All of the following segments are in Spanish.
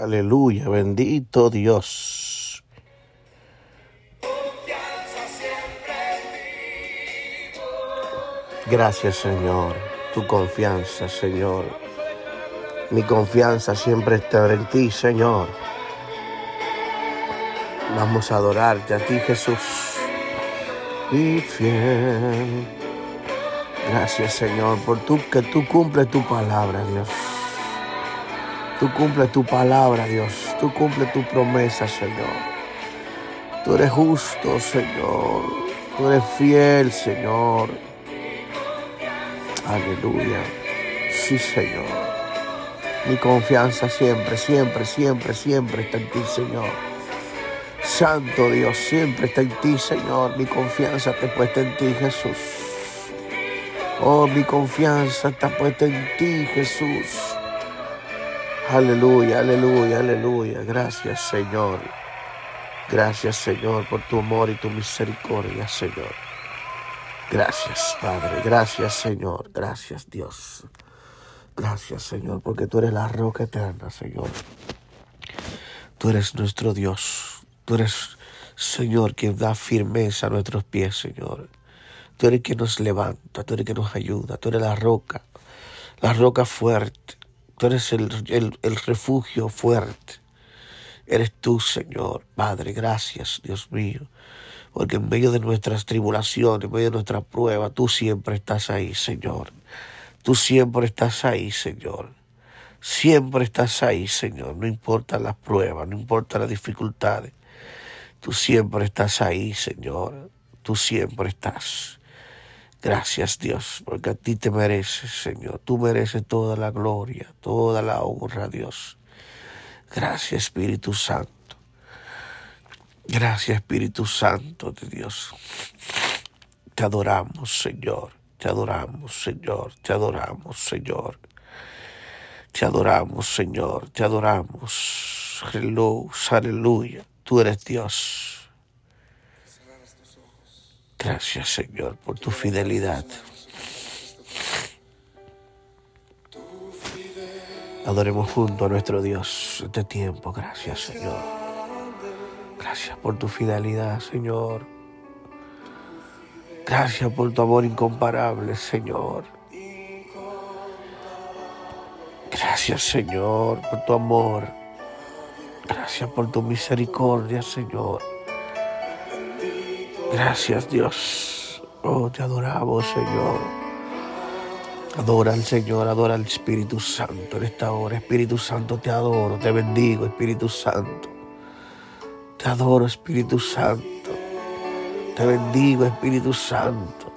Aleluya, bendito Dios. Gracias Señor, tu confianza Señor. Mi confianza siempre está en ti Señor. Vamos a adorarte a ti Jesús. Y fiel. Gracias Señor por tu, que tú cumples tu palabra Dios. Tú cumples tu palabra, Dios. Tú cumples tu promesa, Señor. Tú eres justo, Señor. Tú eres fiel, Señor. Aleluya. Sí, Señor. Mi confianza siempre, siempre, siempre, siempre está en ti, Señor. Santo Dios, siempre está en ti, Señor. Mi confianza está puesta en ti, Jesús. Oh, mi confianza está puesta en ti, Jesús. Aleluya, aleluya, aleluya. Gracias, Señor. Gracias, Señor, por tu amor y tu misericordia, Señor. Gracias, Padre. Gracias, Señor. Gracias, Dios. Gracias, Señor, porque tú eres la roca eterna, Señor. Tú eres nuestro Dios. Tú eres, Señor, quien da firmeza a nuestros pies, Señor. Tú eres quien nos levanta, tú eres quien nos ayuda, tú eres la roca, la roca fuerte. Tú eres el, refugio fuerte. Eres tú, Señor. Padre, gracias, Dios mío. Porque en medio de nuestras tribulaciones, en medio de nuestra prueba, tú siempre estás ahí, Señor. Tú siempre estás ahí, Señor. Siempre estás ahí, Señor. No importa las pruebas, no importa las dificultades. Tú siempre estás ahí, Señor. Tú siempre estás. Gracias Dios, porque a ti te mereces, Señor. Tú mereces toda la gloria, toda la honra, Dios. Gracias Espíritu Santo. Gracias Espíritu Santo de Dios. Te adoramos, Señor. Te adoramos, Señor. Te adoramos, Señor. Te adoramos, Señor. Te adoramos. Aleluya. Tú eres Dios. Gracias Señor por tu fidelidad. Adoremos junto a nuestro Dios este tiempo. Gracias Señor. Gracias por tu fidelidad Señor. Gracias por tu amor incomparable Señor. Gracias Señor por tu amor. Gracias por tu misericordia Señor. Gracias Dios. Oh, te adoramos Señor. Adora al Señor, adora al Espíritu Santo en esta hora. Espíritu Santo, te adoro, te bendigo, Espíritu Santo. Te adoro, Espíritu Santo. Te bendigo, Espíritu Santo.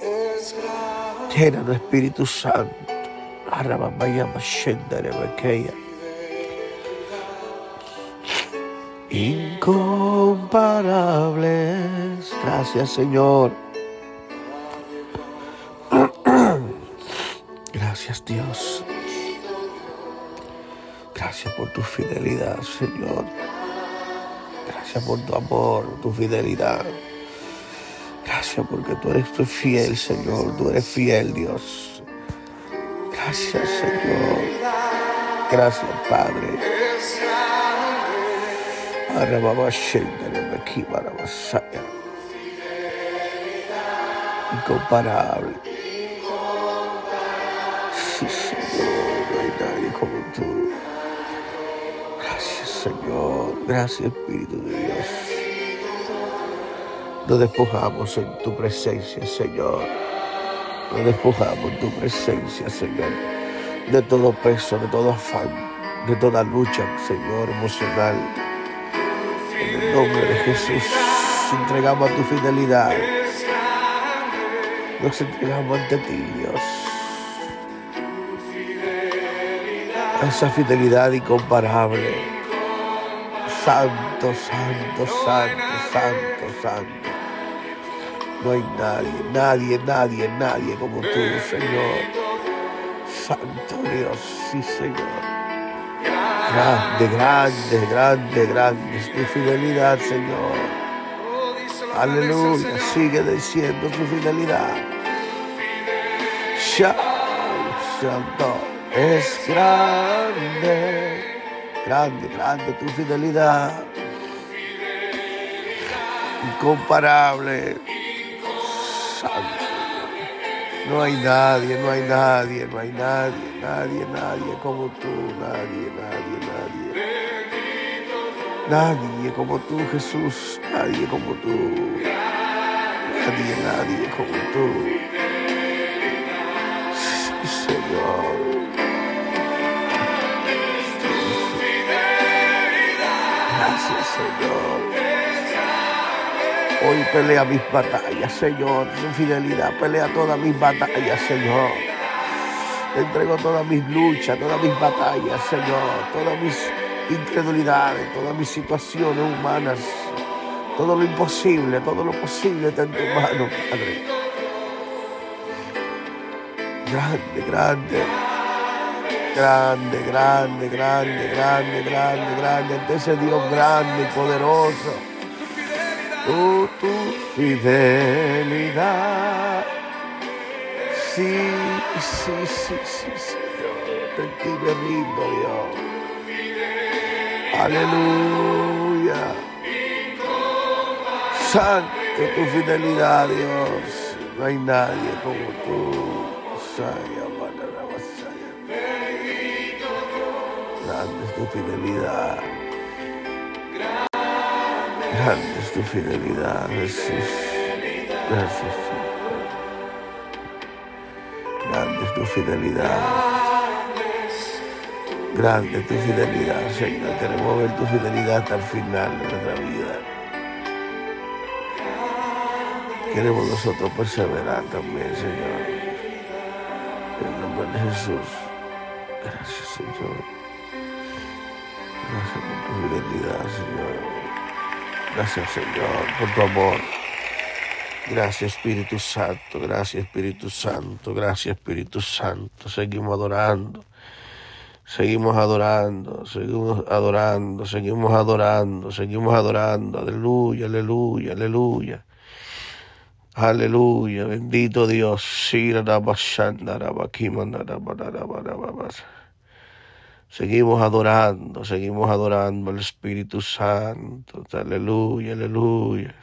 Llénanos, Espíritu Santo. Incomparables. Gracias, Señor. Gracias, Dios. Gracias por tu fidelidad, Señor. Gracias por tu amor, tu fidelidad. Gracias porque tú eres fiel, Señor. Tú eres fiel, Dios. Gracias, Señor. Gracias, Padre. Incomparable. Sí, Señor, no hay nadie como tú. Gracias, Señor. Gracias, Espíritu de Dios. Nos despojamos en tu presencia, Señor. Nos despojamos en tu presencia, Señor. De todo peso, de todo afán, de toda lucha, Señor, emocional en el nombre de Jesús, entregamos a tu fidelidad. Nos entregamos ante ti, Dios. esa fidelidad incomparable. Santo, santo, santo, santo, santo. No hay nadie, nadie, nadie, nadie como tú, Señor. Santo Dios, sí, Señor. Grande, grande, grande, grande es tu fidelidad, Señor. Aleluya, sigue diciendo tu fidelidad. Santo es grande grande, grande tu fidelidad. Incomparable. Santo. No hay nadie, no hay nadie, no hay nadie, nadie, nadie como tú, nadie, nadie, nadie. Nadie como tú, Jesús, nadie como tú. Nadie, nadie como tú. Señor. Pelea mis batallas, Señor. Su fidelidad pelea todas mis batallas, Señor. Te entrego todas mis luchas, todas mis batallas, Señor. Todas mis incredulidades, todas mis situaciones humanas. Todo lo imposible, todo lo posible está en tu mano, Padre. Grande, grande. Grande, grande, grande, grande, grande, grande. Ante ese Dios grande y poderoso. Oh, tu fidelidad. Sí, sí, sí, sí, Señor. En ti me rindo, Dios. Aleluya. Santo tu fidelidad, Dios. No hay nadie como tú. Grande es tu fidelidad. Grande es tu fidelidad, Jesús. Gracias. Grande es tu fidelidad. Grande es tu fidelidad, Señor. Queremos ver tu fidelidad hasta el final de nuestra vida. Queremos nosotros perseverar también, Señor. En el nombre de Jesús. Gracias, Señor. Gracias por tu fidelidad, Señor. Gracias, Señor, por tu amor. Gracias, Espíritu Santo. Gracias, Espíritu Santo. Gracias, Espíritu Santo. Seguimos adorando. Seguimos adorando, seguimos adorando, seguimos adorando, seguimos adorando. Aleluya, aleluya, aleluya. Aleluya, bendito Dios. Seguimos adorando, seguimos adorando al Espíritu Santo. Aleluya, aleluya.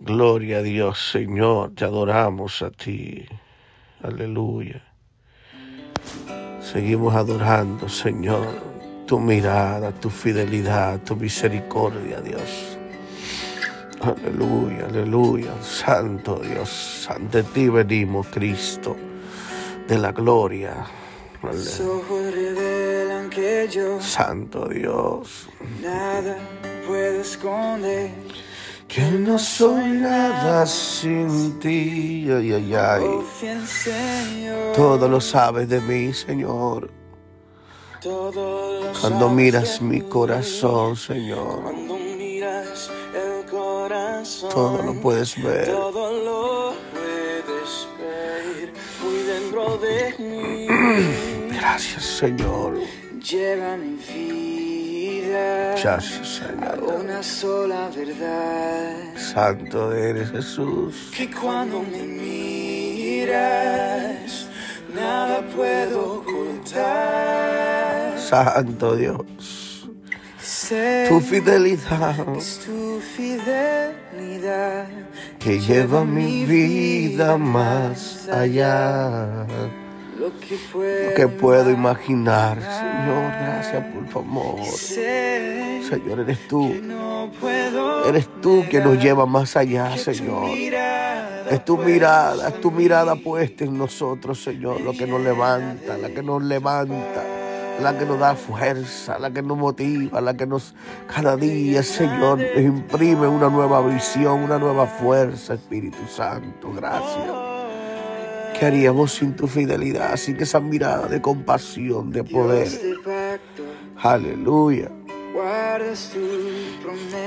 Gloria a Dios, Señor, te adoramos a ti. Aleluya. Seguimos adorando, Señor, tu mirada, tu fidelidad, tu misericordia, Dios. Aleluya, aleluya. Santo Dios, ante ti venimos, Cristo, de la gloria. Los ojos revelan que yo Santo Dios, nada puedo esconder. que no soy nada sin ti. Ay, ay, ay. Todo lo sabes de mí, Señor. Cuando miras mi corazón, Señor, todo lo puedes ver. todo lo puedes ver muy dentro de mí. Gracias, Señor. Lleva mi vida Gracias, a Señor. una sola verdad. Santo eres Jesús. que cuando me miras nada puedo ocultar. Santo Dios. Sé Tu fidelidad es tu fidelidad que lleva mi vida más allá. Lo que puedo, Lo que puedo imaginar, Señor. Gracias por. Sé Señor, eres tú. Eres tú que nos lleva más allá, Señor. Es tu mirada, es tu mirada puesta en nosotros, Señor, lo que nos levanta, la que nos levanta, la que nos da fuerza, la que nos motiva, la que nos cada día, Señor, nos imprime una nueva visión, una nueva fuerza, Espíritu Santo, gracias. ¿Qué haríamos sin tu fidelidad, sin esa mirada de compasión, de poder? Aleluya.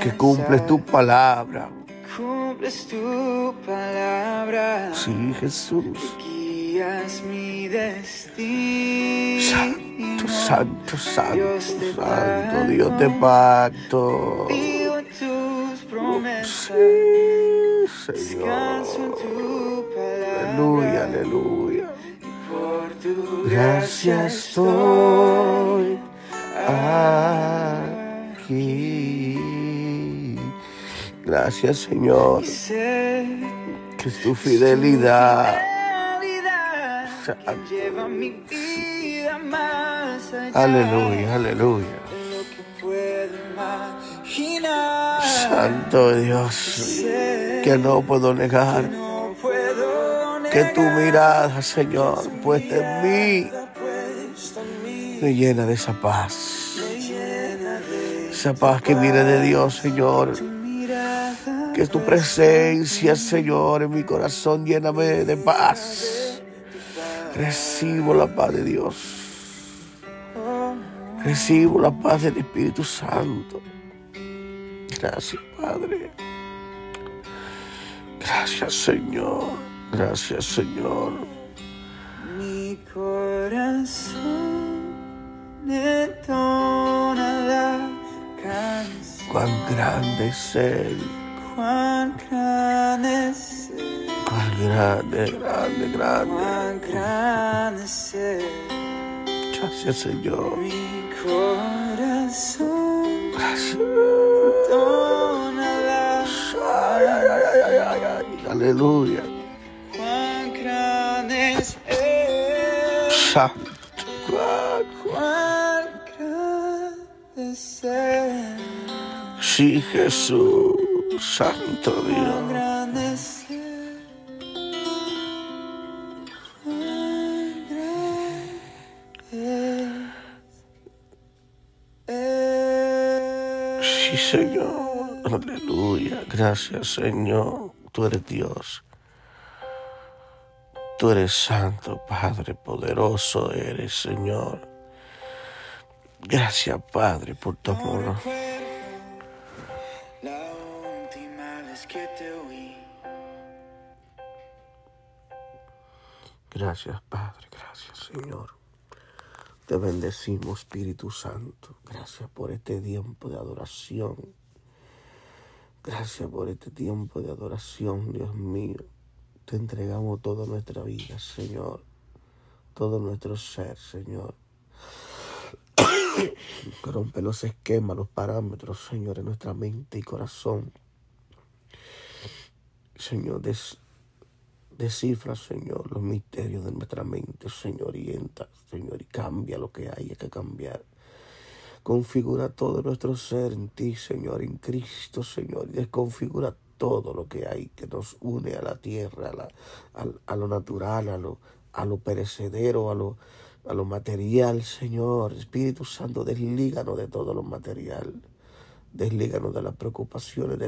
Que cumples tu palabra. Cumples tu palabra. Sí, Jesús. Guías mi destino. Santo, santo, santo, Dios santo, Dios de pacto. Vivo en tus promesas. Sí, Descanso en Señor. tu palabra aleluya, aleluya. Por tu gracia estoy aquí. Gracias, Señor, que tu fidelidad lleva mi vida más allá. Aleluya, aleluya. Santo Dios, que no puedo negar que tu mirada, Señor, puesta en mí, me llena de esa paz. Esa paz que viene de Dios, Señor. Que tu presencia, Señor, en mi corazón, lléname de paz. Recibo la paz de Dios. Recibo la paz del Espíritu Santo. Gracias, Padre. Gracias, Señor. Gracias, Señor. Mi corazón entona la canción. Cuán grande es Él. Cuán grande es Él, Cuán grande, grande, grande. cuán grande es Él. Gracias, Señor. Mi corazón Gracias. ay, ay, ay. Aleluya. Sí, Jesús. Santo Dios. Sí, Señor. Aleluya. Gracias, Señor. Tú eres Dios. Tú eres santo, Padre. Poderoso eres, Señor. Gracias, Padre, por tu amor. Gracias, Padre. Gracias, Señor. Te bendecimos, Espíritu Santo. Gracias por este tiempo de adoración. Gracias por este tiempo de adoración, Dios mío. Te entregamos toda nuestra vida, Señor. Todo nuestro ser, Señor. Rompe los esquemas, los parámetros, Señor, en nuestra mente y corazón. Señor, des- descifra, Señor, los misterios de nuestra mente, Señor, y entra, Señor, y cambia lo que haya que cambiar. Configura todo nuestro ser en ti, Señor, en Cristo, Señor, y desconfigura todo lo que hay que nos une a la tierra, a, la- a lo natural, a lo, a lo perecedero, a lo, a lo material, Señor. Espíritu Santo, deslíganos de todo lo material. Deslíganos de las preocupaciones,